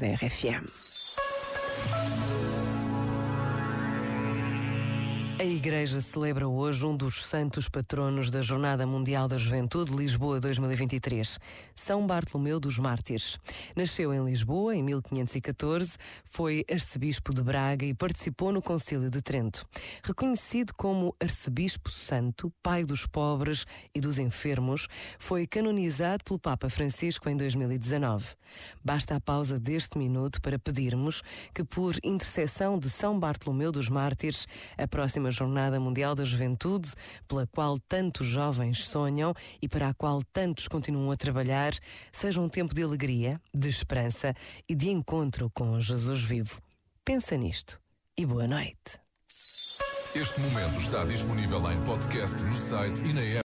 da RFM. A Igreja celebra hoje um dos santos patronos da Jornada Mundial da Juventude Lisboa 2023, São Bartolomeu dos Mártires. Nasceu em Lisboa em 1514, foi arcebispo de Braga e participou no Concílio de Trento. Reconhecido como arcebispo santo, pai dos pobres e dos enfermos, foi canonizado pelo Papa Francisco em 2019. Basta a pausa deste minuto para pedirmos que, por intercessão de São Bartolomeu dos Mártires, a próxima Jornada Mundial da Juventude, pela qual tantos jovens sonham e para a qual tantos continuam a trabalhar, seja um tempo de alegria, de esperança e de encontro com Jesus vivo. Pensa nisto e boa noite. Este momento está disponível em podcast no site e na app.